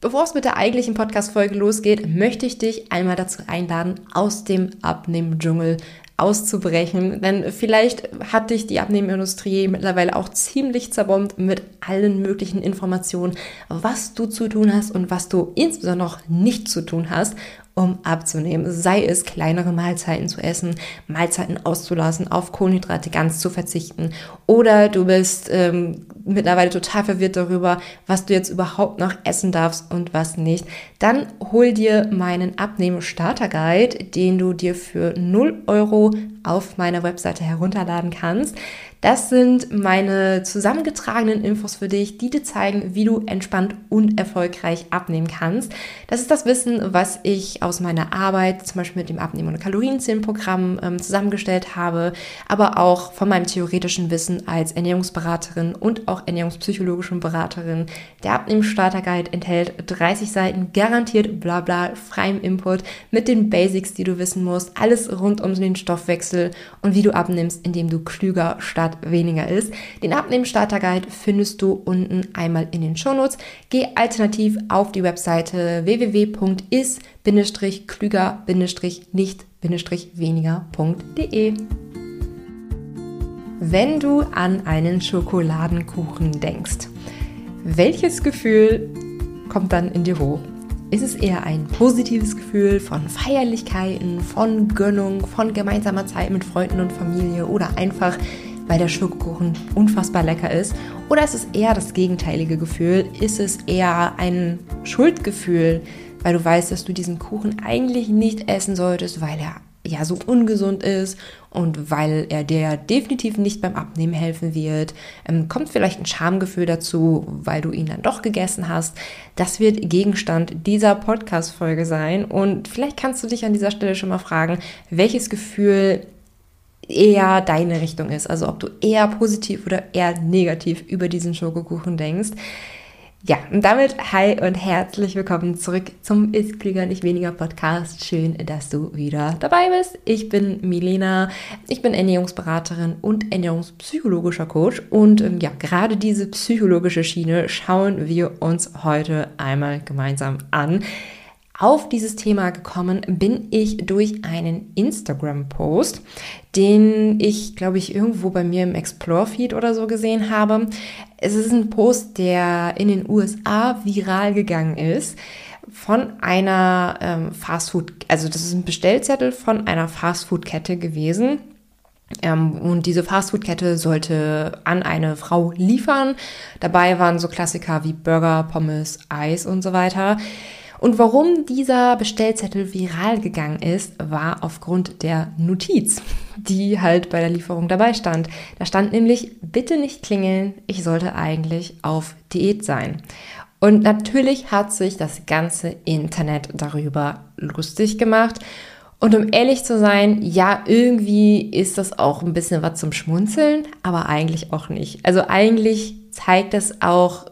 Bevor es mit der eigentlichen Podcast-Folge losgeht, möchte ich dich einmal dazu einladen, aus dem Abnehmen-Dschungel auszubrechen. Denn vielleicht hat dich die Abnehmindustrie mittlerweile auch ziemlich zerbombt mit allen möglichen Informationen, was du zu tun hast und was du insbesondere noch nicht zu tun hast um abzunehmen. Sei es kleinere Mahlzeiten zu essen, Mahlzeiten auszulassen, auf Kohlenhydrate ganz zu verzichten. Oder du bist ähm, mittlerweile total verwirrt darüber, was du jetzt überhaupt noch essen darfst und was nicht. Dann hol dir meinen Abnehmen-Starter-Guide, den du dir für 0 Euro auf meiner Webseite herunterladen kannst. Das sind meine zusammengetragenen Infos für dich, die dir zeigen, wie du entspannt und erfolgreich abnehmen kannst. Das ist das Wissen, was ich aus meiner Arbeit, zum Beispiel mit dem Abnehmen- und Kalorienzählenprogramm ähm, zusammengestellt habe, aber auch von meinem theoretischen Wissen als Ernährungsberaterin und auch ernährungspsychologischen Beraterin. Der Abnehmen-Starter-Guide enthält 30 Seiten garantiert bla bla freiem Input mit den Basics, die du wissen musst, alles rund um den Stoffwechsel und wie du abnimmst, indem du klüger startest Grad weniger ist. Den Abnehmen-Starter-Guide findest du unten einmal in den Shownotes. Geh alternativ auf die Webseite www.is-klüger-nicht-weniger.de. Wenn du an einen Schokoladenkuchen denkst, welches Gefühl kommt dann in dir hoch? Ist es eher ein positives Gefühl von Feierlichkeiten, von Gönnung, von gemeinsamer Zeit mit Freunden und Familie oder einfach weil der Schokokuchen unfassbar lecker ist? Oder ist es eher das gegenteilige Gefühl? Ist es eher ein Schuldgefühl, weil du weißt, dass du diesen Kuchen eigentlich nicht essen solltest, weil er ja so ungesund ist und weil er dir definitiv nicht beim Abnehmen helfen wird. Ähm, kommt vielleicht ein Schamgefühl dazu, weil du ihn dann doch gegessen hast. Das wird Gegenstand dieser Podcast-Folge sein und vielleicht kannst du dich an dieser Stelle schon mal fragen, welches Gefühl eher deine Richtung ist. Also ob du eher positiv oder eher negativ über diesen Schokokuchen denkst. Ja, und damit hi und herzlich willkommen zurück zum Ist Klüger nicht weniger Podcast. Schön, dass du wieder dabei bist. Ich bin Milena, ich bin Ernährungsberaterin und ernährungspsychologischer Coach und ähm, ja, gerade diese psychologische Schiene schauen wir uns heute einmal gemeinsam an. Auf dieses Thema gekommen bin ich durch einen Instagram-Post, den ich, glaube ich, irgendwo bei mir im Explore-Feed oder so gesehen habe. Es ist ein Post, der in den USA viral gegangen ist von einer ähm, Fastfood, also das ist ein Bestellzettel von einer Fastfood-Kette gewesen. Ähm, und diese Fastfood-Kette sollte an eine Frau liefern. Dabei waren so Klassiker wie Burger, Pommes, Eis und so weiter. Und warum dieser Bestellzettel viral gegangen ist, war aufgrund der Notiz, die halt bei der Lieferung dabei stand. Da stand nämlich, bitte nicht klingeln, ich sollte eigentlich auf Diät sein. Und natürlich hat sich das ganze Internet darüber lustig gemacht. Und um ehrlich zu sein, ja, irgendwie ist das auch ein bisschen was zum Schmunzeln, aber eigentlich auch nicht. Also eigentlich zeigt es auch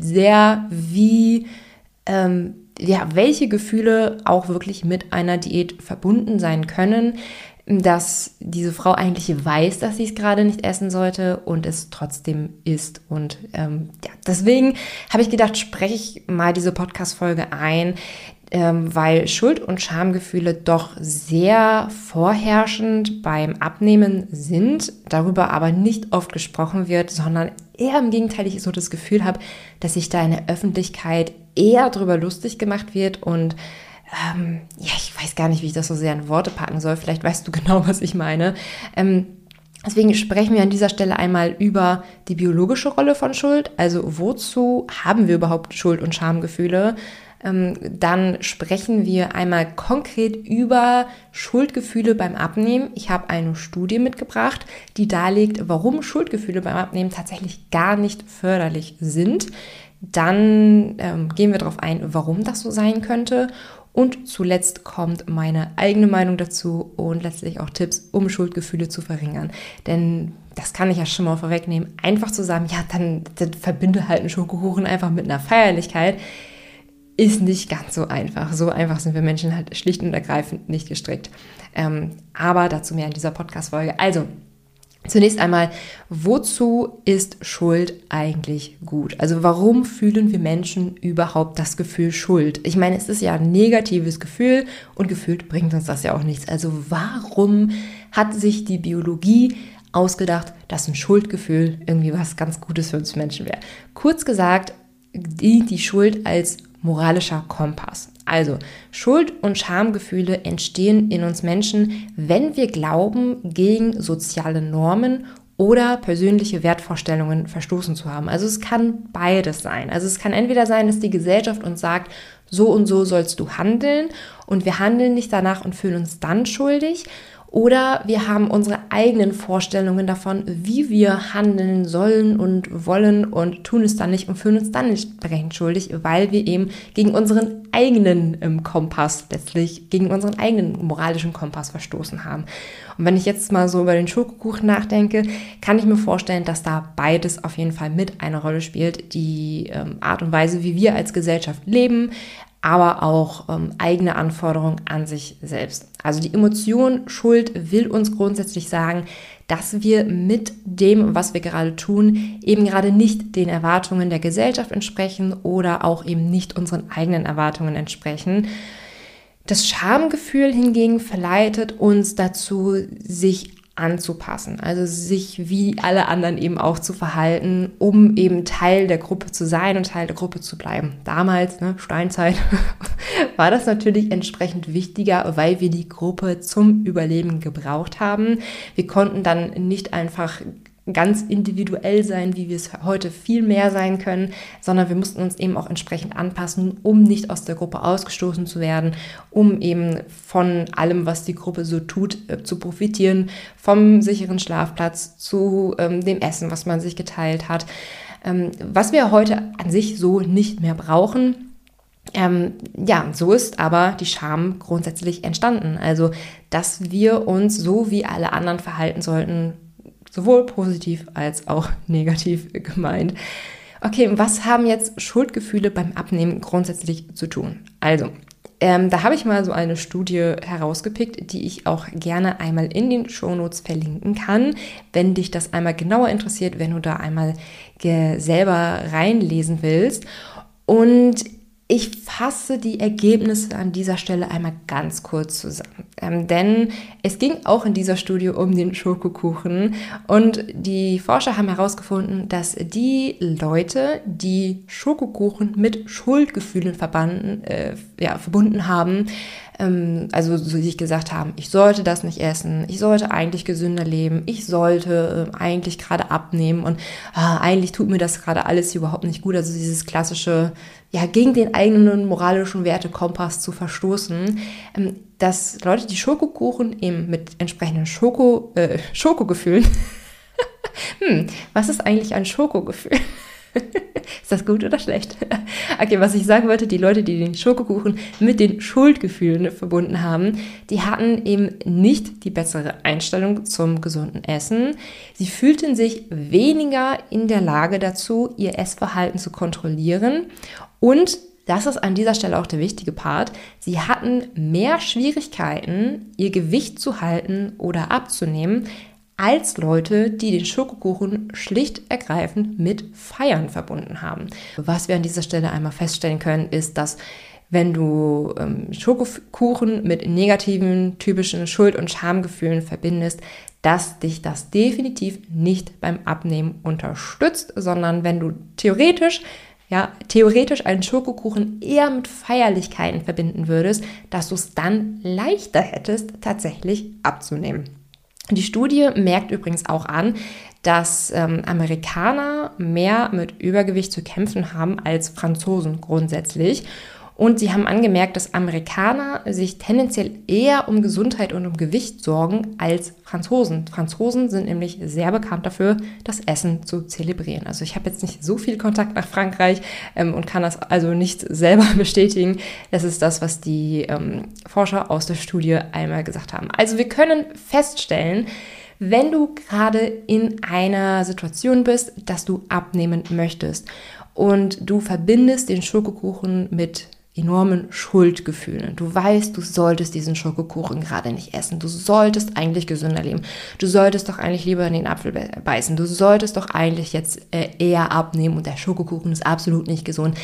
sehr, wie ähm, ja, welche Gefühle auch wirklich mit einer Diät verbunden sein können, dass diese Frau eigentlich weiß, dass sie es gerade nicht essen sollte und es trotzdem isst. Und ähm, ja, deswegen habe ich gedacht, spreche ich mal diese Podcast-Folge ein, ähm, weil Schuld- und Schamgefühle doch sehr vorherrschend beim Abnehmen sind, darüber aber nicht oft gesprochen wird, sondern eher im Gegenteil ich so das Gefühl habe, dass sich da in der Öffentlichkeit eher darüber lustig gemacht wird und ähm, ja, ich weiß gar nicht, wie ich das so sehr in Worte packen soll. Vielleicht weißt du genau, was ich meine. Ähm, Deswegen sprechen wir an dieser Stelle einmal über die biologische Rolle von Schuld. Also wozu haben wir überhaupt Schuld- und Schamgefühle? Ähm, dann sprechen wir einmal konkret über Schuldgefühle beim Abnehmen. Ich habe eine Studie mitgebracht, die darlegt, warum Schuldgefühle beim Abnehmen tatsächlich gar nicht förderlich sind. Dann ähm, gehen wir darauf ein, warum das so sein könnte. Und zuletzt kommt meine eigene Meinung dazu und letztlich auch Tipps, um Schuldgefühle zu verringern. Denn das kann ich ja schon mal vorwegnehmen. Einfach zu sagen, ja, dann, dann verbinde halt einen Schokokuchen einfach mit einer Feierlichkeit ist nicht ganz so einfach. So einfach sind wir Menschen halt schlicht und ergreifend nicht gestrickt. Ähm, aber dazu mehr in dieser Podcast-Folge. Also, Zunächst einmal, wozu ist Schuld eigentlich gut? Also warum fühlen wir Menschen überhaupt das Gefühl Schuld? Ich meine, es ist ja ein negatives Gefühl und gefühlt bringt uns das ja auch nichts. Also warum hat sich die Biologie ausgedacht, dass ein Schuldgefühl irgendwie was ganz Gutes für uns Menschen wäre? Kurz gesagt, dient die Schuld als moralischer Kompass. Also Schuld- und Schamgefühle entstehen in uns Menschen, wenn wir glauben, gegen soziale Normen oder persönliche Wertvorstellungen verstoßen zu haben. Also es kann beides sein. Also es kann entweder sein, dass die Gesellschaft uns sagt, so und so sollst du handeln und wir handeln nicht danach und fühlen uns dann schuldig. Oder wir haben unsere eigenen Vorstellungen davon, wie wir handeln sollen und wollen und tun es dann nicht und fühlen uns dann nicht entsprechend schuldig, weil wir eben gegen unseren eigenen ähm, Kompass, letztlich gegen unseren eigenen moralischen Kompass verstoßen haben. Und wenn ich jetzt mal so über den Schokokuchen nachdenke, kann ich mir vorstellen, dass da beides auf jeden Fall mit eine Rolle spielt. Die ähm, Art und Weise, wie wir als Gesellschaft leben, aber auch ähm, eigene Anforderungen an sich selbst. Also die Emotion Schuld will uns grundsätzlich sagen, dass wir mit dem, was wir gerade tun, eben gerade nicht den Erwartungen der Gesellschaft entsprechen oder auch eben nicht unseren eigenen Erwartungen entsprechen. Das Schamgefühl hingegen verleitet uns dazu, sich anzupassen, also sich wie alle anderen eben auch zu verhalten, um eben Teil der Gruppe zu sein und Teil der Gruppe zu bleiben. Damals, ne, Steinzeit, war das natürlich entsprechend wichtiger, weil wir die Gruppe zum Überleben gebraucht haben. Wir konnten dann nicht einfach ganz individuell sein, wie wir es heute viel mehr sein können, sondern wir mussten uns eben auch entsprechend anpassen, um nicht aus der Gruppe ausgestoßen zu werden, um eben von allem, was die Gruppe so tut, äh, zu profitieren, vom sicheren Schlafplatz zu ähm, dem Essen, was man sich geteilt hat, ähm, was wir heute an sich so nicht mehr brauchen. Ähm, ja, so ist aber die Scham grundsätzlich entstanden. Also, dass wir uns so wie alle anderen verhalten sollten, sowohl positiv als auch negativ gemeint. Okay, was haben jetzt Schuldgefühle beim Abnehmen grundsätzlich zu tun? Also, ähm, da habe ich mal so eine Studie herausgepickt, die ich auch gerne einmal in den Shownotes verlinken kann, wenn dich das einmal genauer interessiert, wenn du da einmal selber reinlesen willst. Und ich fasse die Ergebnisse an dieser Stelle einmal ganz kurz zusammen. Ähm, denn es ging auch in dieser Studie um den Schokokuchen und die Forscher haben herausgefunden, dass die Leute, die Schokokuchen mit Schuldgefühlen verbanden, äh, ja, verbunden haben, ähm, also so sich gesagt haben, ich sollte das nicht essen, ich sollte eigentlich gesünder leben, ich sollte äh, eigentlich gerade abnehmen und äh, eigentlich tut mir das gerade alles überhaupt nicht gut. Also dieses klassische, ja, gegen den eigenen moralischen Wertekompass zu verstoßen, ähm, dass Leute, die Schokokuchen eben mit entsprechenden Schoko, äh, Schokogefühlen, hm, was ist eigentlich ein Schokogefühl? Ist das gut oder schlecht? Okay, was ich sagen wollte, die Leute, die den Schokokuchen mit den Schuldgefühlen verbunden haben, die hatten eben nicht die bessere Einstellung zum gesunden Essen. Sie fühlten sich weniger in der Lage dazu, ihr Essverhalten zu kontrollieren und das ist an dieser Stelle auch der wichtige Part. Sie hatten mehr Schwierigkeiten, ihr Gewicht zu halten oder abzunehmen, als Leute, die den Schokokuchen schlicht ergreifend mit Feiern verbunden haben. Was wir an dieser Stelle einmal feststellen können, ist, dass wenn du ähm, Schokokuchen mit negativen, typischen Schuld- und Schamgefühlen verbindest, dass dich das definitiv nicht beim Abnehmen unterstützt, sondern wenn du theoretisch ja, theoretisch einen Schokokuchen eher mit Feierlichkeiten verbinden würdest, dass du es dann leichter hättest, tatsächlich abzunehmen. Die Studie merkt übrigens auch an, dass ähm, Amerikaner mehr mit Übergewicht zu kämpfen haben als Franzosen grundsätzlich. Und sie haben angemerkt, dass Amerikaner sich tendenziell eher um Gesundheit und um Gewicht sorgen als Franzosen. Franzosen sind nämlich sehr bekannt dafür, das Essen zu zelebrieren. Also ich habe jetzt nicht so viel Kontakt nach Frankreich ähm, und kann das also nicht selber bestätigen. Das ist das, was die ähm, Forscher aus der Studie einmal gesagt haben. Also wir können feststellen, wenn du gerade in einer Situation bist, dass du abnehmen möchtest und du verbindest den Schokokuchen mit enormen Schuldgefühlen. Du weißt, du solltest diesen Schokokuchen gerade nicht essen. Du solltest eigentlich gesünder leben. Du solltest doch eigentlich lieber in den Apfel beißen. Du solltest doch eigentlich jetzt äh, eher abnehmen und der Schokokuchen ist absolut nicht gesund.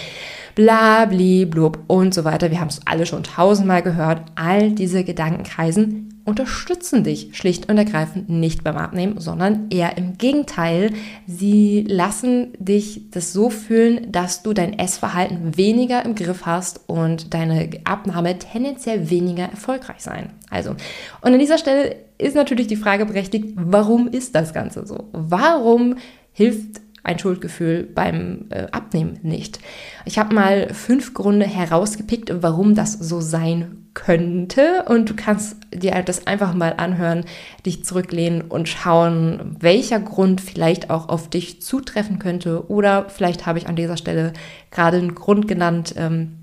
Bla, bli, blub und so weiter. Wir haben es alle schon tausendmal gehört. All diese Gedankenkreisen unterstützen dich schlicht und ergreifend nicht beim Abnehmen, sondern eher im Gegenteil. Sie lassen dich das so fühlen, dass du dein Essverhalten weniger im Griff hast und deine Abnahme tendenziell weniger erfolgreich sein. Also, und an dieser Stelle ist natürlich die Frage berechtigt, warum ist das Ganze so? Warum hilft ein Schuldgefühl beim äh, Abnehmen nicht. Ich habe mal fünf Gründe herausgepickt, warum das so sein könnte und du kannst dir das einfach mal anhören, dich zurücklehnen und schauen, welcher Grund vielleicht auch auf dich zutreffen könnte oder vielleicht habe ich an dieser Stelle gerade einen Grund genannt, ähm,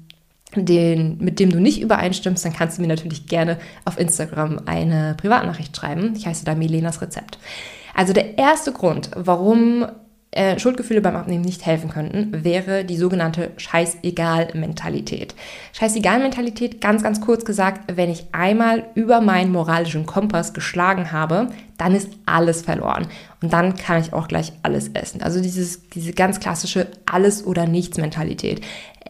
den, mit dem du nicht übereinstimmst, dann kannst du mir natürlich gerne auf Instagram eine Privatnachricht schreiben. Ich heiße da Milenas Rezept. Also der erste Grund, warum äh, Schuldgefühle beim Abnehmen nicht helfen könnten, wäre die sogenannte Scheißegal-Mentalität. Scheißegal-Mentalität, ganz, ganz kurz gesagt, wenn ich einmal über meinen moralischen Kompass geschlagen habe, dann ist alles verloren. Und dann kann ich auch gleich alles essen. Also dieses, diese ganz klassische Alles- oder Nichts-Mentalität.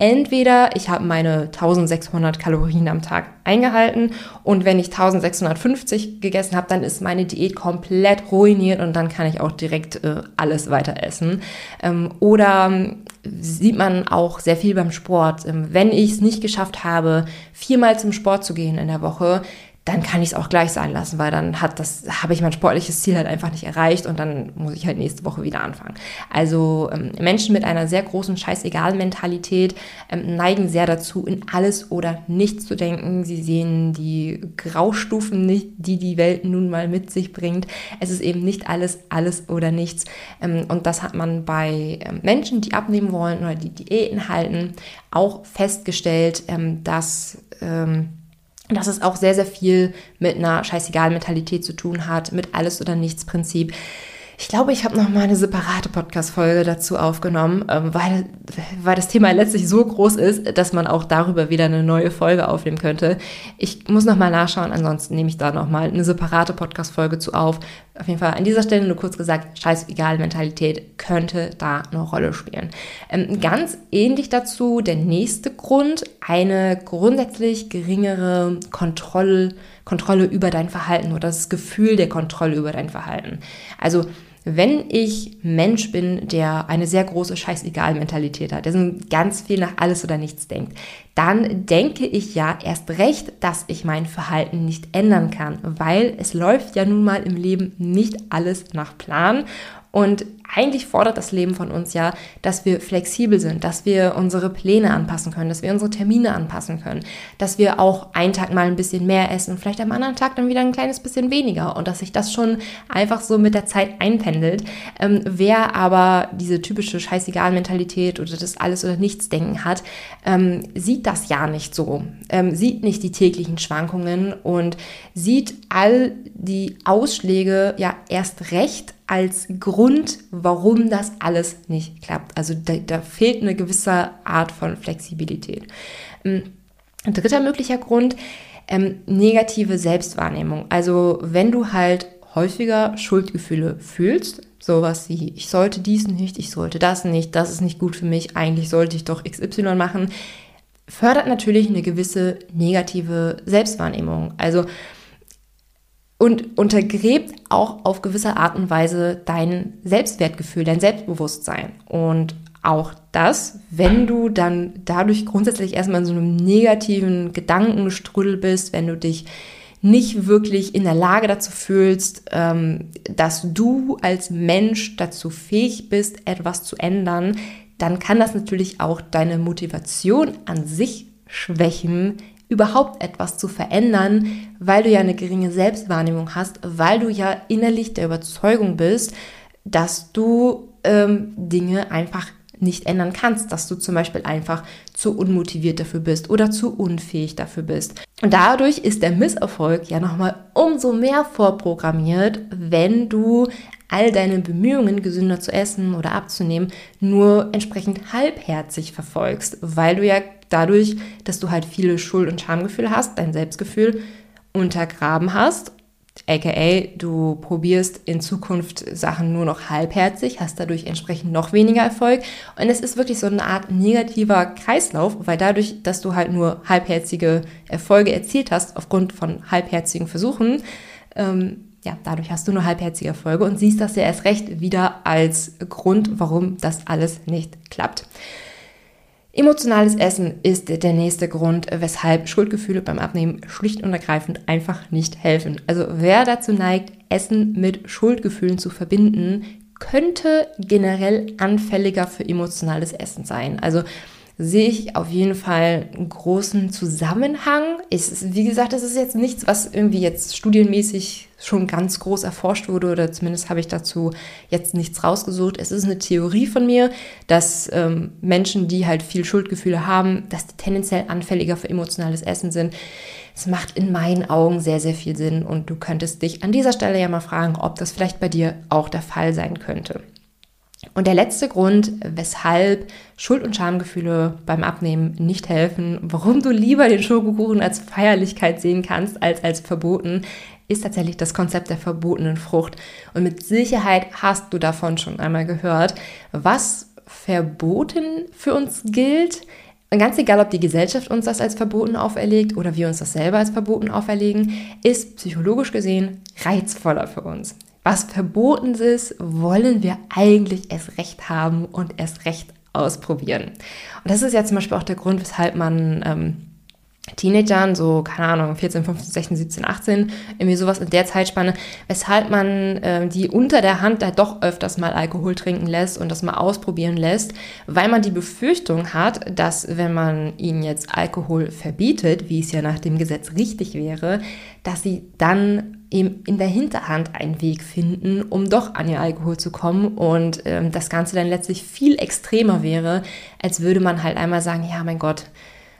Entweder ich habe meine 1600 Kalorien am Tag eingehalten und wenn ich 1650 gegessen habe, dann ist meine Diät komplett ruiniert und dann kann ich auch direkt äh, alles weiter essen. Ähm, oder ähm, sieht man auch sehr viel beim Sport. Ähm, wenn ich es nicht geschafft habe, viermal zum Sport zu gehen in der Woche, dann kann ich es auch gleich sein lassen, weil dann hat das, habe ich mein sportliches Ziel halt einfach nicht erreicht und dann muss ich halt nächste Woche wieder anfangen. Also ähm, Menschen mit einer sehr großen Scheißegal-Mentalität ähm, neigen sehr dazu, in alles oder nichts zu denken. Sie sehen die Graustufen nicht, die die Welt nun mal mit sich bringt. Es ist eben nicht alles, alles oder nichts. Ähm, und das hat man bei ähm, Menschen, die abnehmen wollen oder die Diäten halten, auch festgestellt, ähm, dass ähm, dass es auch sehr, sehr viel mit einer Scheißegal-Mentalität zu tun hat, mit Alles- oder Nichts-Prinzip. Ich glaube, ich habe noch mal eine separate Podcast-Folge dazu aufgenommen, ähm, weil, weil das Thema letztlich so groß ist, dass man auch darüber wieder eine neue Folge aufnehmen könnte. Ich muss noch mal nachschauen, ansonsten nehme ich da noch mal eine separate Podcast-Folge zu auf. Auf jeden Fall an dieser Stelle nur kurz gesagt, scheißegal, Mentalität könnte da eine Rolle spielen. Ähm, ganz ähnlich dazu der nächste Grund, eine grundsätzlich geringere Kontrolle, Kontrolle über dein Verhalten oder das Gefühl der Kontrolle über dein Verhalten. Also wenn ich Mensch bin, der eine sehr große Scheißegal-Mentalität hat, der ganz viel nach alles oder nichts denkt, dann denke ich ja erst recht, dass ich mein Verhalten nicht ändern kann, weil es läuft ja nun mal im Leben nicht alles nach Plan. Und eigentlich fordert das Leben von uns ja, dass wir flexibel sind, dass wir unsere Pläne anpassen können, dass wir unsere Termine anpassen können, dass wir auch einen Tag mal ein bisschen mehr essen, vielleicht am anderen Tag dann wieder ein kleines bisschen weniger und dass sich das schon einfach so mit der Zeit einpendelt. Ähm, wer aber diese typische Scheißegal-Mentalität oder das Alles- oder Nichts-Denken hat, ähm, sieht das ja nicht so, ähm, sieht nicht die täglichen Schwankungen und sieht all die Ausschläge ja erst recht als Grund, warum das alles nicht klappt. Also da, da fehlt eine gewisse Art von Flexibilität. Ähm, ein dritter möglicher Grund, ähm, negative Selbstwahrnehmung. Also wenn du halt häufiger Schuldgefühle fühlst, sowas wie ich sollte dies nicht, ich sollte das nicht, das ist nicht gut für mich, eigentlich sollte ich doch XY machen, fördert natürlich eine gewisse negative Selbstwahrnehmung. Also und untergräbt auch auf gewisse Art und Weise dein Selbstwertgefühl, dein Selbstbewusstsein. Und auch das, wenn du dann dadurch grundsätzlich erstmal in so einem negativen Gedankenstrudel bist, wenn du dich nicht wirklich in der Lage dazu fühlst, ähm, dass du als Mensch dazu fähig bist, etwas zu ändern, dann kann das natürlich auch deine Motivation an sich schwächen, überhaupt etwas zu verändern, weil du ja eine geringe Selbstwahrnehmung hast, weil du ja innerlich der Überzeugung bist, dass du ähm, Dinge einfach nicht ändern kannst, dass du zum Beispiel einfach zu unmotiviert dafür bist oder zu unfähig dafür bist. Und dadurch ist der Misserfolg ja nochmal umso mehr vorprogrammiert, wenn du all deine Bemühungen, gesünder zu essen oder abzunehmen, nur entsprechend halbherzig verfolgst, weil du ja dadurch, dass du halt viele Schuld- und Schamgefühle hast, dein Selbstgefühl untergraben hast aka du probierst in Zukunft Sachen nur noch halbherzig, hast dadurch entsprechend noch weniger Erfolg. Und es ist wirklich so eine Art negativer Kreislauf, weil dadurch, dass du halt nur halbherzige Erfolge erzielt hast, aufgrund von halbherzigen Versuchen, ähm, ja, dadurch hast du nur halbherzige Erfolge und siehst das ja erst recht wieder als Grund, warum das alles nicht klappt. Emotionales Essen ist der nächste Grund, weshalb Schuldgefühle beim Abnehmen schlicht und ergreifend einfach nicht helfen. Also wer dazu neigt, Essen mit Schuldgefühlen zu verbinden, könnte generell anfälliger für emotionales Essen sein. Also sehe ich auf jeden Fall einen großen Zusammenhang. Ist, wie gesagt, das ist jetzt nichts, was irgendwie jetzt studienmäßig schon ganz groß erforscht wurde oder zumindest habe ich dazu jetzt nichts rausgesucht. Es ist eine Theorie von mir, dass ähm, Menschen, die halt viel Schuldgefühle haben, dass die tendenziell anfälliger für emotionales Essen sind. Es macht in meinen Augen sehr, sehr viel Sinn und du könntest dich an dieser Stelle ja mal fragen, ob das vielleicht bei dir auch der Fall sein könnte. Und der letzte Grund, weshalb Schuld- und Schamgefühle beim Abnehmen nicht helfen, warum du lieber den Schokokuchen als Feierlichkeit sehen kannst als als verboten, ist tatsächlich das Konzept der verbotenen Frucht. Und mit Sicherheit hast du davon schon einmal gehört, was verboten für uns gilt. Und ganz egal, ob die Gesellschaft uns das als verboten auferlegt oder wir uns das selber als verboten auferlegen, ist psychologisch gesehen reizvoller für uns was verboten ist, wollen wir eigentlich erst recht haben und erst recht ausprobieren. Und das ist ja zum Beispiel auch der Grund, weshalb man ähm, Teenagern, so, keine Ahnung, 14, 15, 16, 17, 18, irgendwie sowas in der Zeitspanne, weshalb man äh, die unter der Hand da doch öfters mal Alkohol trinken lässt und das mal ausprobieren lässt, weil man die Befürchtung hat, dass wenn man ihnen jetzt Alkohol verbietet, wie es ja nach dem Gesetz richtig wäre, dass sie dann in der Hinterhand einen Weg finden, um doch an ihr Alkohol zu kommen und ähm, das Ganze dann letztlich viel extremer wäre, als würde man halt einmal sagen, ja, mein Gott,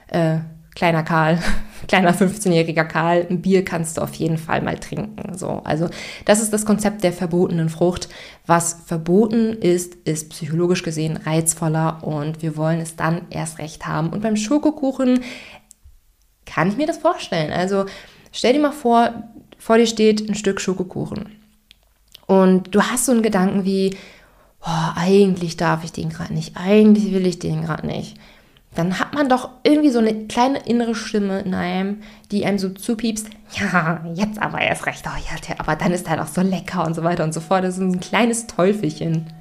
äh, kleiner Karl, kleiner 15-jähriger Karl, ein Bier kannst du auf jeden Fall mal trinken. So, also das ist das Konzept der verbotenen Frucht. Was verboten ist, ist psychologisch gesehen reizvoller und wir wollen es dann erst recht haben. Und beim Schokokuchen kann ich mir das vorstellen. Also stell dir mal vor, vor dir steht ein Stück Schokokuchen. Und du hast so einen Gedanken wie, oh, eigentlich darf ich den gerade nicht, eigentlich will ich den gerade nicht. Dann hat man doch irgendwie so eine kleine innere Stimme in einem, die einem so zupiepst, ja, jetzt aber erst recht, oh ja, aber dann ist er doch so lecker und so weiter und so fort. Das ist ein kleines Teufelchen.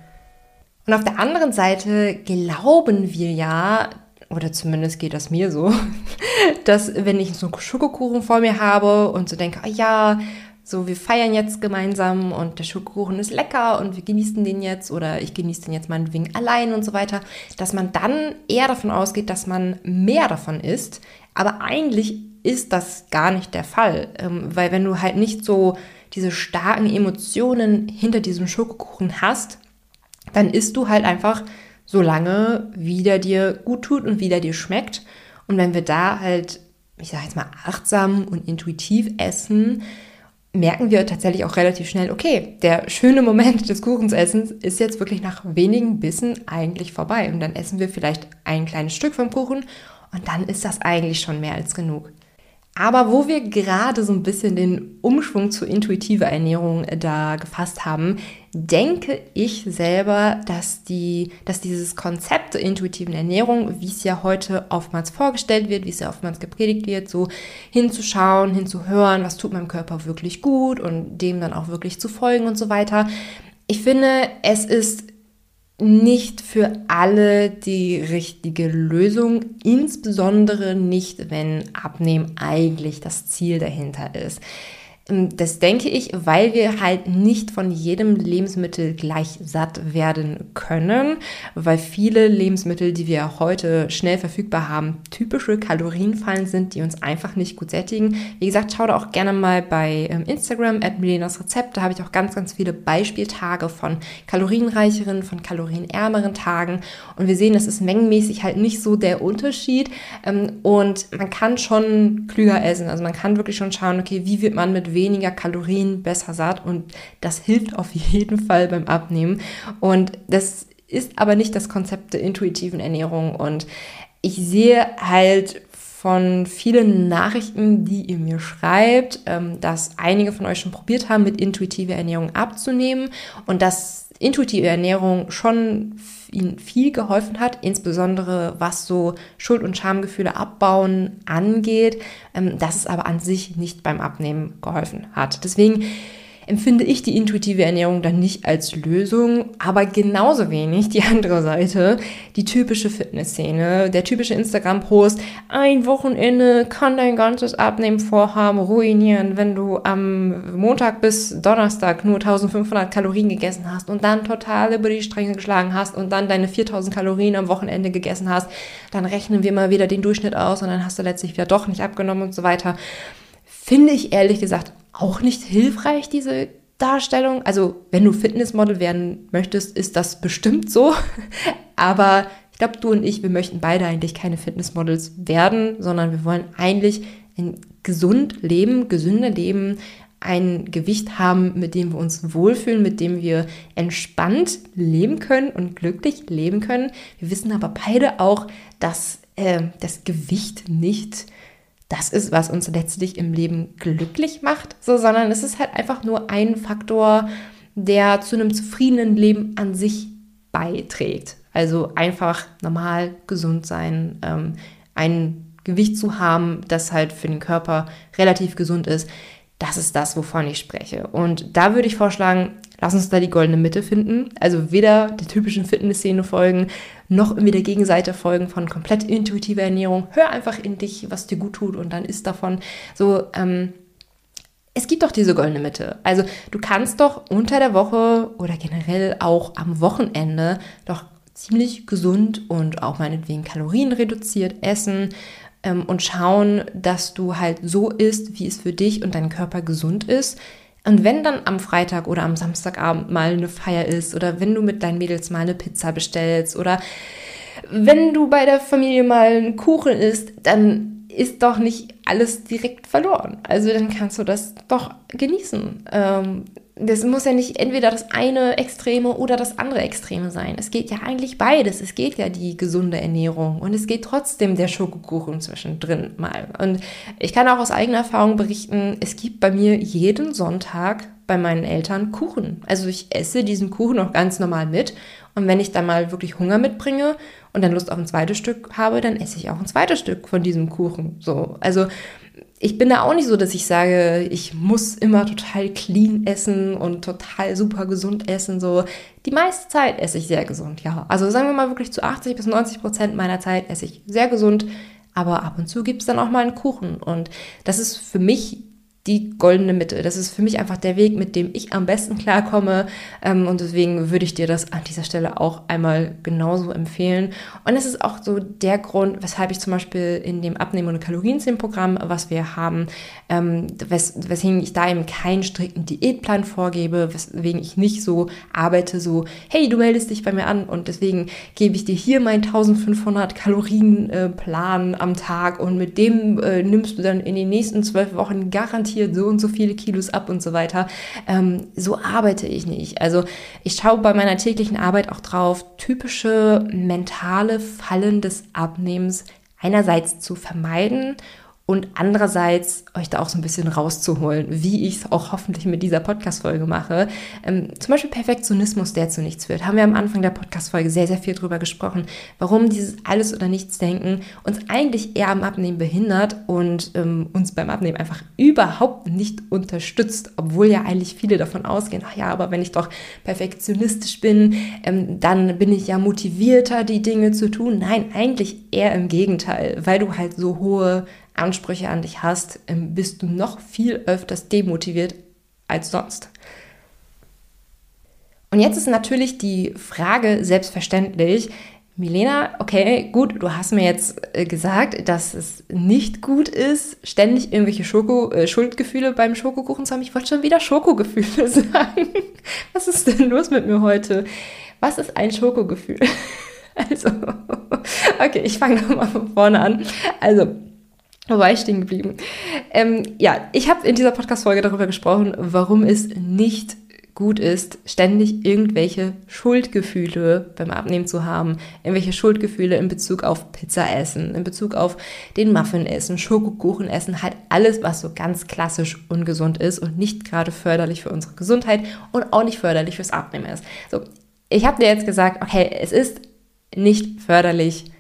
Und auf der anderen Seite glauben wir ja, oder zumindest geht das mir so, dass wenn ich so einen Schokokuchen vor mir habe und so denke, oh ja, so wir feiern jetzt gemeinsam und der Schokokuchen ist lecker und wir genießen den jetzt oder ich genieße den jetzt meinetwegen allein und so weiter, dass man dann eher davon ausgeht, dass man mehr davon isst, aber eigentlich ist das gar nicht der Fall, ähm, weil wenn du halt nicht so diese starken Emotionen hinter diesem Schokokuchen hast, dann isst du halt einfach solange wie der dir gut tut und wie der dir schmeckt. Und wenn wir da halt, ich sage jetzt mal, achtsam und intuitiv essen, merken wir tatsächlich auch relativ schnell, okay, der schöne Moment des Kuchensessens ist jetzt wirklich nach wenigen Bissen eigentlich vorbei. Und dann essen wir vielleicht ein kleines Stück vom Kuchen und dann ist das eigentlich schon mehr als genug. Aber wo wir gerade so ein bisschen den Umschwung zur intuitiven Ernährung äh, da gefasst haben, denke ich selber, dass, die, dass dieses Konzept der intuitiven Ernährung, wie es ja heute oftmals vorgestellt wird, wie es ja oftmals gepredigt wird, so hinzuschauen, hinzuhören, was tut meinem Körper wirklich gut und dem dann auch wirklich zu folgen und so weiter. Ich finde, es ist nicht für alle die richtige Lösung, insbesondere nicht, wenn Abnehmen eigentlich das Ziel dahinter ist. Ähm, das denke ich, weil wir halt nicht von jedem Lebensmittel gleich satt werden können, weil viele Lebensmittel, die wir heute schnell verfügbar haben, typische Kalorienfallen sind, die uns einfach nicht gut sättigen. Wie gesagt, schau da auch gerne mal bei ähm, Instagram Milenas Rezept. Da habe ich auch ganz, ganz viele Beispieltage von kalorienreicheren, von kalorienärmeren Tagen. Und wir sehen, das ist mengenmäßig halt nicht so der Unterschied. Ähm, und man kann schon klüger essen. Also man kann wirklich schon schauen, okay, wie wird man mit weniger Kalorien besser satt und das hilft auf jeden Fall beim Abnehmen. Und das ist aber nicht das Konzept der intuitiven Ernährung und ich sehe halt von vielen Nachrichten, die ihr mir schreibt, ähm, dass einige von euch schon probiert haben, mit intuitiver Ernährung abzunehmen und dass intuitive Ernährung schon ihnen viel geholfen hat, insbesondere was so Schuld- und Schamgefühle abbauen angeht, ähm, dass es aber an sich nicht beim Abnehmen geholfen hat. Deswegen empfinde ich die intuitive Ernährung dann nicht als Lösung, aber genauso wenig die andere Seite, die typische Fitnessszene, der typische Instagram-Post, ein Wochenende kann dein ganzes Abnehmvorhaben ruinieren, wenn du am Montag bis Donnerstag nur 1500 Kalorien gegessen hast und dann total über die Stränge geschlagen hast und dann deine 4000 Kalorien am Wochenende gegessen hast, dann rechnen wir mal wieder den Durchschnitt aus und dann hast du letztlich wieder doch nicht abgenommen und so weiter. Finde ich ehrlich gesagt auch nicht hilfreich, diese Darstellung. Also, wenn du Fitnessmodel werden möchtest, ist das bestimmt so. Aber ich glaube, du und ich, wir möchten beide eigentlich keine Fitnessmodels werden, sondern wir wollen eigentlich ein gesund leben, gesünder leben, ein Gewicht haben, mit dem wir uns wohlfühlen, mit dem wir entspannt leben können und glücklich leben können. Wir wissen aber beide auch, dass äh, das Gewicht nicht das ist, was uns letztlich im Leben glücklich macht, so, sondern es ist halt einfach nur ein Faktor, der zu einem zufriedenen Leben an sich beiträgt. Also einfach normal gesund sein, ähm, ein Gewicht zu haben, das halt für den Körper relativ gesund ist. Das ist das, wovon ich spreche. Und da würde ich vorschlagen, lass uns da die goldene Mitte finden. Also weder der typischen Fitnessszene folgen, noch irgendwie der Gegenseite folgen von komplett intuitiver Ernährung. Hör einfach in dich, was dir gut tut und dann isst davon. So, ähm, es gibt doch diese goldene Mitte. Also du kannst doch unter der Woche oder generell auch am Wochenende doch ziemlich gesund und auch meinetwegen kalorienreduziert essen ähm, und schauen, dass du halt so isst, wie es für dich und deinen Körper gesund ist. Und wenn dann am Freitag oder am Samstagabend mal eine Feier ist oder wenn du mit deinen Mädels mal eine Pizza bestellst oder wenn du bei der Familie mal einen Kuchen isst, dann ist doch nicht alles direkt verloren. Also dann kannst du das doch genießen. Ähm, das muss ja nicht entweder das eine Extreme oder das andere Extreme sein. Es geht ja eigentlich beides. Es geht ja die gesunde Ernährung und es geht trotzdem der Schokokuchen zwischendrin mal. Und ich kann auch aus eigener Erfahrung berichten, es gibt bei mir jeden Sonntag bei meinen Eltern Kuchen. Also ich esse diesen Kuchen auch ganz normal mit. Und wenn ich dann mal wirklich Hunger mitbringe und dann Lust auf ein zweites Stück habe, dann esse ich auch ein zweites Stück von diesem Kuchen. So, also ich bin da auch nicht so, dass ich sage, ich muss immer total clean essen und total super gesund essen. So die meiste Zeit esse ich sehr gesund, ja. Also sagen wir mal wirklich zu 80 bis 90 Prozent meiner Zeit esse ich sehr gesund, aber ab und zu gibt es dann auch mal einen Kuchen. Und das ist für mich die goldene Mitte. Das ist für mich einfach der Weg, mit dem ich am besten klarkomme. Ähm, und deswegen würde ich dir das an dieser Stelle auch einmal genauso empfehlen. Und es ist auch so der Grund, weshalb ich zum Beispiel in dem Abnehmen- und Kalorienzählenprogramm, was wir haben, ähm, wes weswegen ich da eben keinen strikten Diätplan vorgebe, weswegen ich nicht so arbeite, so, hey, du meldest dich bei mir an und deswegen gebe ich dir hier meinen 1500 Kalorienplan äh, am Tag und mit dem äh, nimmst du dann in den nächsten zwölf Wochen garantiert garantiert so und so viele Kilos ab und so weiter. Ähm, so arbeite ich nicht. Also ich schaue bei meiner täglichen Arbeit auch drauf, typische mentale Fallen des Abnehmens einerseits zu vermeiden und andererseits euch da auch so ein bisschen rauszuholen, wie ich es auch hoffentlich mit dieser Podcast-Folge mache. Ähm, zum Beispiel Perfektionismus, der zu nichts führt. Haben wir am Anfang der Podcast-Folge sehr, sehr viel drüber gesprochen, warum dieses Alles- oder Nichts-Denken uns eigentlich eher am Abnehmen behindert und ähm, uns beim Abnehmen einfach überhaupt nicht unterstützt, obwohl ja eigentlich viele davon ausgehen, ach ja, aber wenn ich doch perfektionistisch bin, ähm, dann bin ich ja motivierter, die Dinge zu tun. Nein, eigentlich eher im Gegenteil, weil du halt so hohe Ansprüche an dich hast, ähm, bist du noch viel öfters demotiviert als sonst. Und jetzt ist natürlich die Frage selbstverständlich, Milena, okay, gut, du hast mir jetzt äh, gesagt, dass es nicht gut ist, ständig irgendwelche Schoko, äh, Schuldgefühle beim Schokokuchen zu haben. Ich wollte schon wieder Schokogefühle sagen. Was ist denn los mit mir heute? Was ist ein Schokogefühl? Also, okay, ich fange nochmal von vorne an. Also, wo war ich stehen geblieben? Ähm, ja, ich habe in dieser Podcast-Folge darüber gesprochen, warum es nicht gut ist, ständig irgendwelche Schuldgefühle beim Abnehmen zu haben, irgendwelche Schuldgefühle in Bezug auf Pizza essen, in Bezug auf den Muffin essen, Schokokuchen essen, halt alles, was so ganz klassisch ungesund ist und nicht gerade förderlich für unsere Gesundheit und auch nicht förderlich fürs Abnehmen ist. So, ich habe dir jetzt gesagt, okay, es ist nicht förderlich,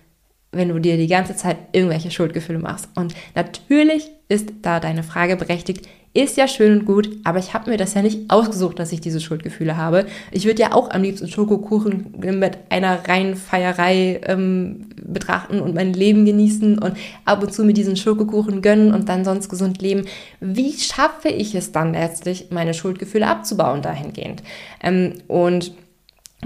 wenn du dir die ganze Zeit irgendwelche Schuldgefühle machst. Und natürlich ist da deine Frage berechtigt, ist ja schön und gut, aber ich habe mir das ja nicht ausgesucht, dass ich diese Schuldgefühle habe. Ich würde ja auch am liebsten Schokokuchen mit einer reinen Feierei ähm, betrachten und mein Leben genießen und ab und zu mit diesen Schokokuchen gönnen und dann sonst gesund leben. Wie schaffe ich es dann letztlich, meine Schuldgefühle abzubauen dahingehend? Ähm, und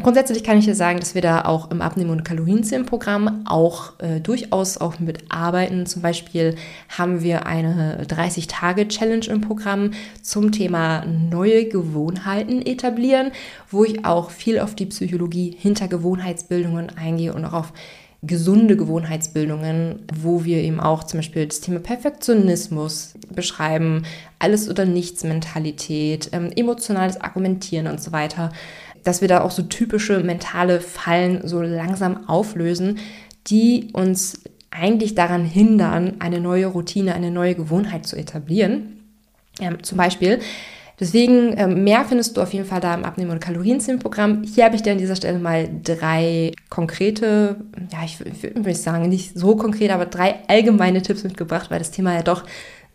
Grundsätzlich kann ich dir sagen, dass wir da auch im Abnehmen- und Kalorienzählenprogramm auch äh, durchaus auch mitarbeiten. Zum Beispiel haben wir eine 30-Tage-Challenge im Programm zum Thema neue Gewohnheiten etablieren, wo ich auch viel auf die Psychologie hinter Gewohnheitsbildungen eingehe und auch auf gesunde Gewohnheitsbildungen, wo wir eben auch zum Beispiel das Thema Perfektionismus beschreiben, alles oder nichts Mentalität, ähm, emotionales Argumentieren und so weiter dass wir da auch so typische mentale Fallen so langsam auflösen, die uns eigentlich daran hindern, eine neue Routine, eine neue Gewohnheit zu etablieren. Ähm, zum Beispiel, deswegen ähm, mehr findest du auf jeden Fall da im Abnehmen- und Kalorienzählenprogramm. Hier habe ich dir an dieser Stelle mal drei konkrete, ja, ich, würde sagen, nicht so konkret, aber drei allgemeine Tipps mitgebracht, weil das Thema ja doch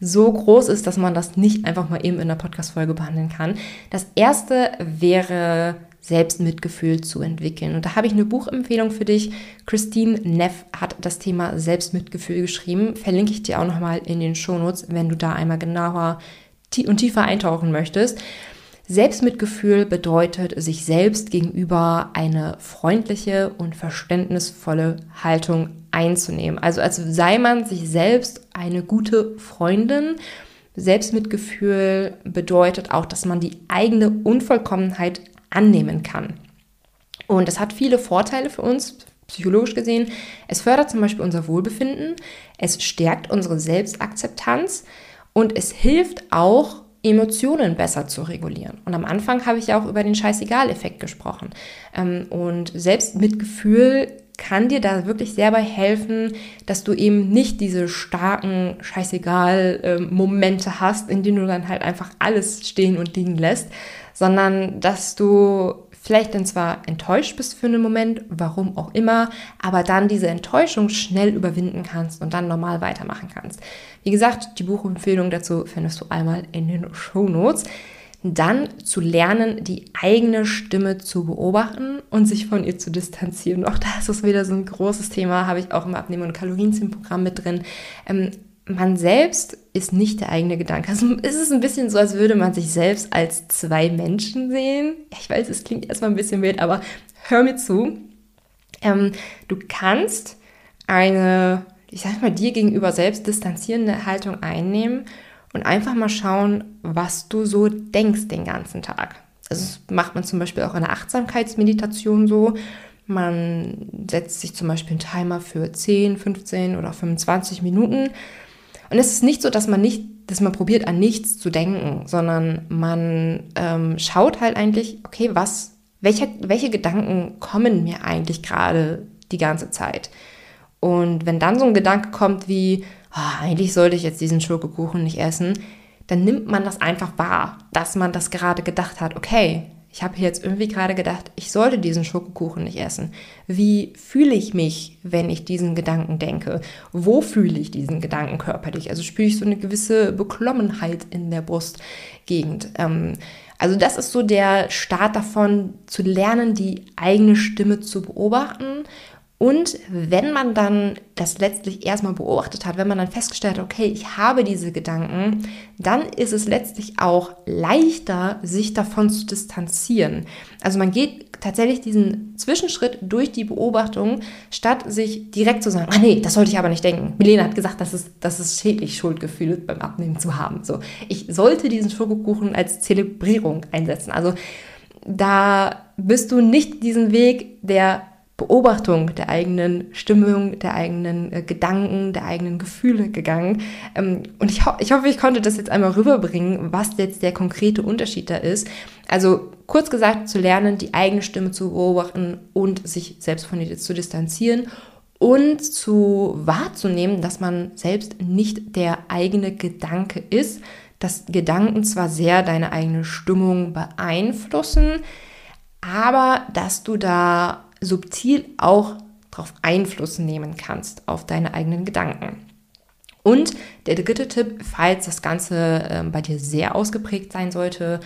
so groß ist, dass man das nicht einfach mal eben in einer Podcast-Folge behandeln kann. Das erste wäre Selbstmitgefühl zu entwickeln. Und da habe ich eine Buchempfehlung für dich. Christine Neff hat das Thema Selbstmitgefühl geschrieben. Verlinke ich dir auch nochmal in den Shownotes, wenn du da einmal genauer und tiefer eintauchen möchtest. Selbstmitgefühl bedeutet, sich selbst gegenüber eine freundliche und verständnisvolle Haltung einzunehmen. Also als sei man sich selbst eine gute Freundin. Selbstmitgefühl bedeutet auch, dass man die eigene Unvollkommenheit annehmen kann. Und das hat viele Vorteile für uns, psychologisch gesehen. Es fördert zum Beispiel unser Wohlbefinden, es stärkt unsere Selbstakzeptanz und es hilft auch, Emotionen besser zu regulieren. Und am Anfang habe ich ja auch über den Scheißegal-Effekt gesprochen. Ähm, und Selbstmitgefühl kann dir da wirklich sehr bei helfen, dass du eben nicht diese starken Scheißegal-Momente hast, in denen du dann halt einfach alles stehen und liegen lässt, sondern dass du vielleicht dann zwar enttäuscht bist für einen Moment, warum auch immer, aber dann diese Enttäuschung schnell überwinden kannst und dann normal weitermachen kannst. Wie gesagt, die Buchempfehlung dazu findest du einmal in den Show Notes. Dann zu lernen, die eigene Stimme zu beobachten und sich von ihr zu distanzieren. Auch das ist wieder so ein großes Thema, habe ich auch im Abnehmen- und Kalorienzielprogramm mit drin. Ähm, man selbst ist nicht der eigene Gedanke. Also ist es ein bisschen so, als würde man sich selbst als zwei Menschen sehen. Ich weiß, es klingt erstmal ein bisschen wild, aber hör mir zu. Ähm, du kannst eine, ich sag mal, dir gegenüber selbst distanzierende Haltung einnehmen und einfach mal schauen, was du so denkst den ganzen Tag. Also das macht man zum Beispiel auch in der Achtsamkeitsmeditation so. Man setzt sich zum Beispiel einen Timer für 10, 15 oder 25 Minuten und es ist nicht so, dass man nicht, dass man probiert, an nichts zu denken, sondern man ähm, schaut halt eigentlich, okay, was, welche, welche Gedanken kommen mir eigentlich gerade die ganze Zeit? Und wenn dann so ein Gedanke kommt wie, oh, eigentlich sollte ich jetzt diesen Schokokuchen nicht essen, dann nimmt man das einfach wahr, dass man das gerade gedacht hat, okay, ich habe jetzt irgendwie gerade gedacht, ich sollte diesen Schokokuchen nicht essen. Wie fühle ich mich, wenn ich diesen Gedanken denke? Wo fühle ich diesen Gedanken körperlich? Also spüre ich so eine gewisse Beklommenheit in der Brustgegend. Ähm, also das ist so der Start davon, zu lernen, die eigene Stimme zu beobachten und wenn man dann das letztlich erstmal beobachtet hat, wenn man dann festgestellt hat, okay, ich habe diese Gedanken, dann ist es letztlich auch leichter, sich davon zu distanzieren. Also man geht tatsächlich diesen Zwischenschritt durch die Beobachtung, statt sich direkt zu sagen, ah nee, das sollte ich aber nicht denken. Milena hat gesagt, dass es, dass es schädlich, Schuldgefühle beim Abnehmen zu haben. So, ich sollte diesen Schokokuchen als Zelebrierung einsetzen. Also da bist du nicht diesen Weg der Beobachtung der eigenen Stimmung, der eigenen äh, Gedanken, der eigenen Gefühle gegangen. Ähm, und ich, ho ich hoffe, ich konnte das jetzt einmal rüberbringen, was jetzt der konkrete Unterschied da ist. Also kurz gesagt, zu lernen, die eigene Stimme zu beobachten und sich selbst von ihr zu distanzieren und zu wahrzunehmen, dass man selbst nicht der eigene Gedanke ist, dass Gedanken zwar sehr deine eigene Stimmung beeinflussen, aber dass du da subtil auch darauf Einfluss nehmen kannst auf deine eigenen Gedanken. Und der dritte Tipp, falls das Ganze ähm, bei dir sehr ausgeprägt sein sollte,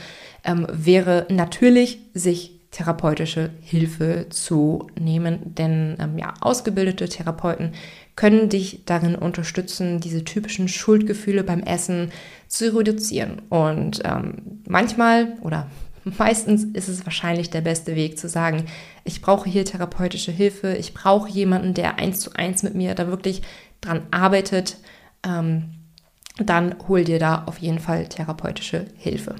ähm, wäre natürlich, sich therapeutische Hilfe zu nehmen. Denn ähm, ja, ausgebildete Therapeuten können dich darin unterstützen, diese typischen Schuldgefühle beim Essen zu reduzieren. Und ähm, manchmal oder meistens ist es wahrscheinlich der beste Weg zu sagen, ich brauche hier therapeutische Hilfe, ich brauche jemanden, der eins zu eins mit mir da wirklich dran arbeitet. Ähm, dann hol dir da auf jeden Fall therapeutische Hilfe.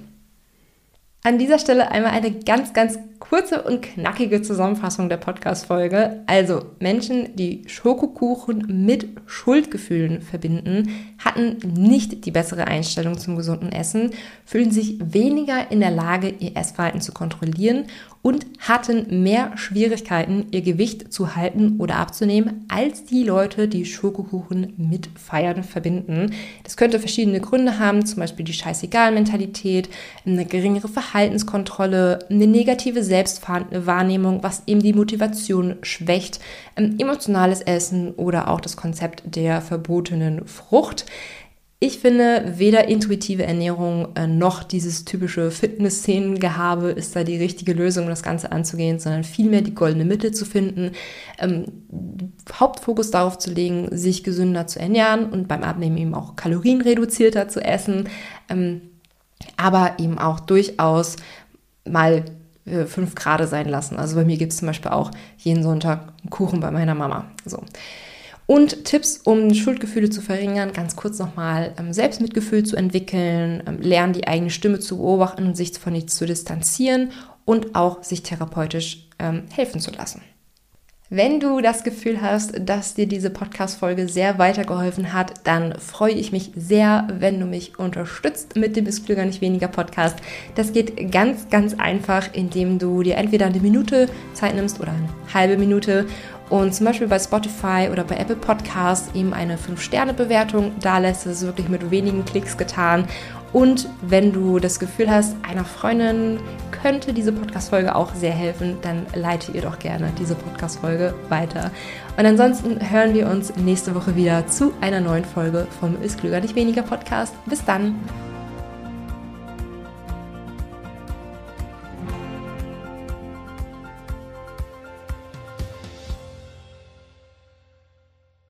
An dieser Stelle einmal eine ganz, ganz kurze und knackige Zusammenfassung der Podcast-Folge. Also, Menschen, die Schokokuchen mit Schuldgefühlen verbinden, hatten nicht die bessere Einstellung zum gesunden Essen, fühlen sich weniger in der Lage, ihr Essverhalten zu kontrollieren und hatten mehr Schwierigkeiten, ihr Gewicht zu halten oder abzunehmen, als die Leute, die Schokokuchen mit Feiern verbinden. Das könnte verschiedene Gründe haben, zum Beispiel die Scheißegal-Mentalität, eine geringere Verhaltenskontrolle, eine negative Selbstwahrnehmung, was eben die Motivation schwächt, emotionales Essen oder auch das Konzept der verbotenen Frucht. Ich finde, weder intuitive Ernährung äh, noch dieses typische Fitness-Szenen-Gehabe ist da die richtige Lösung, um das Ganze anzugehen, sondern vielmehr die goldene Mitte zu finden, ähm, Hauptfokus darauf zu legen, sich gesünder zu ernähren und beim Abnehmen eben auch kalorienreduzierter zu essen, ähm, aber eben auch durchaus mal äh, fünf Grade sein lassen. Also bei mir gibt es zum Beispiel auch jeden Sonntag einen Kuchen bei meiner Mama. So. Und Tipps, um Schuldgefühle zu verringern, ganz kurz nochmal, ähm, Selbstmitgefühl zu entwickeln, ähm, lernen, die eigene Stimme zu beobachten und sich von nichts zu distanzieren und auch sich therapeutisch ähm, helfen zu lassen. Wenn du das Gefühl hast, dass dir diese Podcast-Folge sehr weitergeholfen hat, dann freue ich mich sehr, wenn du mich unterstützt mit dem Ist Klüger nicht weniger Podcast. Das geht ganz, ganz einfach, indem du dir entweder eine Minute Zeit nimmst oder eine halbe Minute und zum Beispiel bei Spotify oder bei Apple Podcasts eben eine 5-Sterne-Bewertung da lässt. Das ist wirklich mit wenigen Klicks getan. Und wenn du das Gefühl hast, einer Freundin könnte diese Podcast-Folge auch sehr helfen, dann leite ihr doch gerne diese Podcast-Folge weiter. Und ansonsten hören wir uns nächste Woche wieder zu einer neuen Folge vom Ist Klüger nicht weniger Podcast. Bis dann!